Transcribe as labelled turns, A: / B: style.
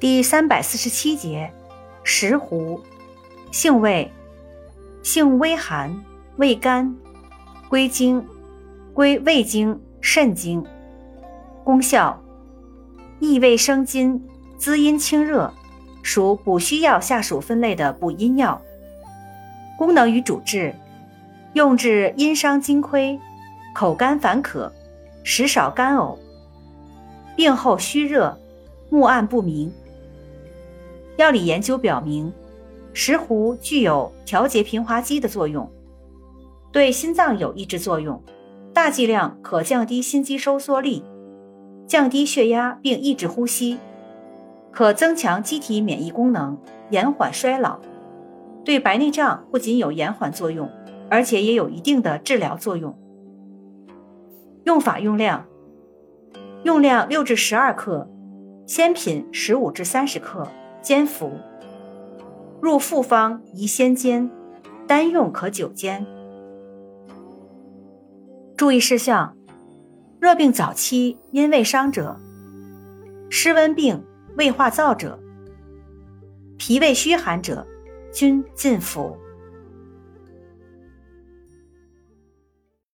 A: 第三百四十七节，石斛，性味，性微寒，味甘，归经，归胃经、肾经。功效，益胃生津，滋阴清热，属补虚药下属分类的补阴药。功能与主治，用治阴伤津亏、口干烦渴、食少干呕。病后虚热、目暗不明。药理研究表明，石斛具有调节平滑肌的作用，对心脏有抑制作用，大剂量可降低心肌收缩力，降低血压并抑制呼吸，可增强机体免疫功能，延缓衰老。对白内障不仅有延缓作用，而且也有一定的治疗作用。用法用量：用量六至十二克，鲜品十五至三十克。煎服，入复方宜先煎，单用可久煎。注意事项：热病早期因胃伤者，湿温病、胃化燥者，脾胃虚寒者，均进服。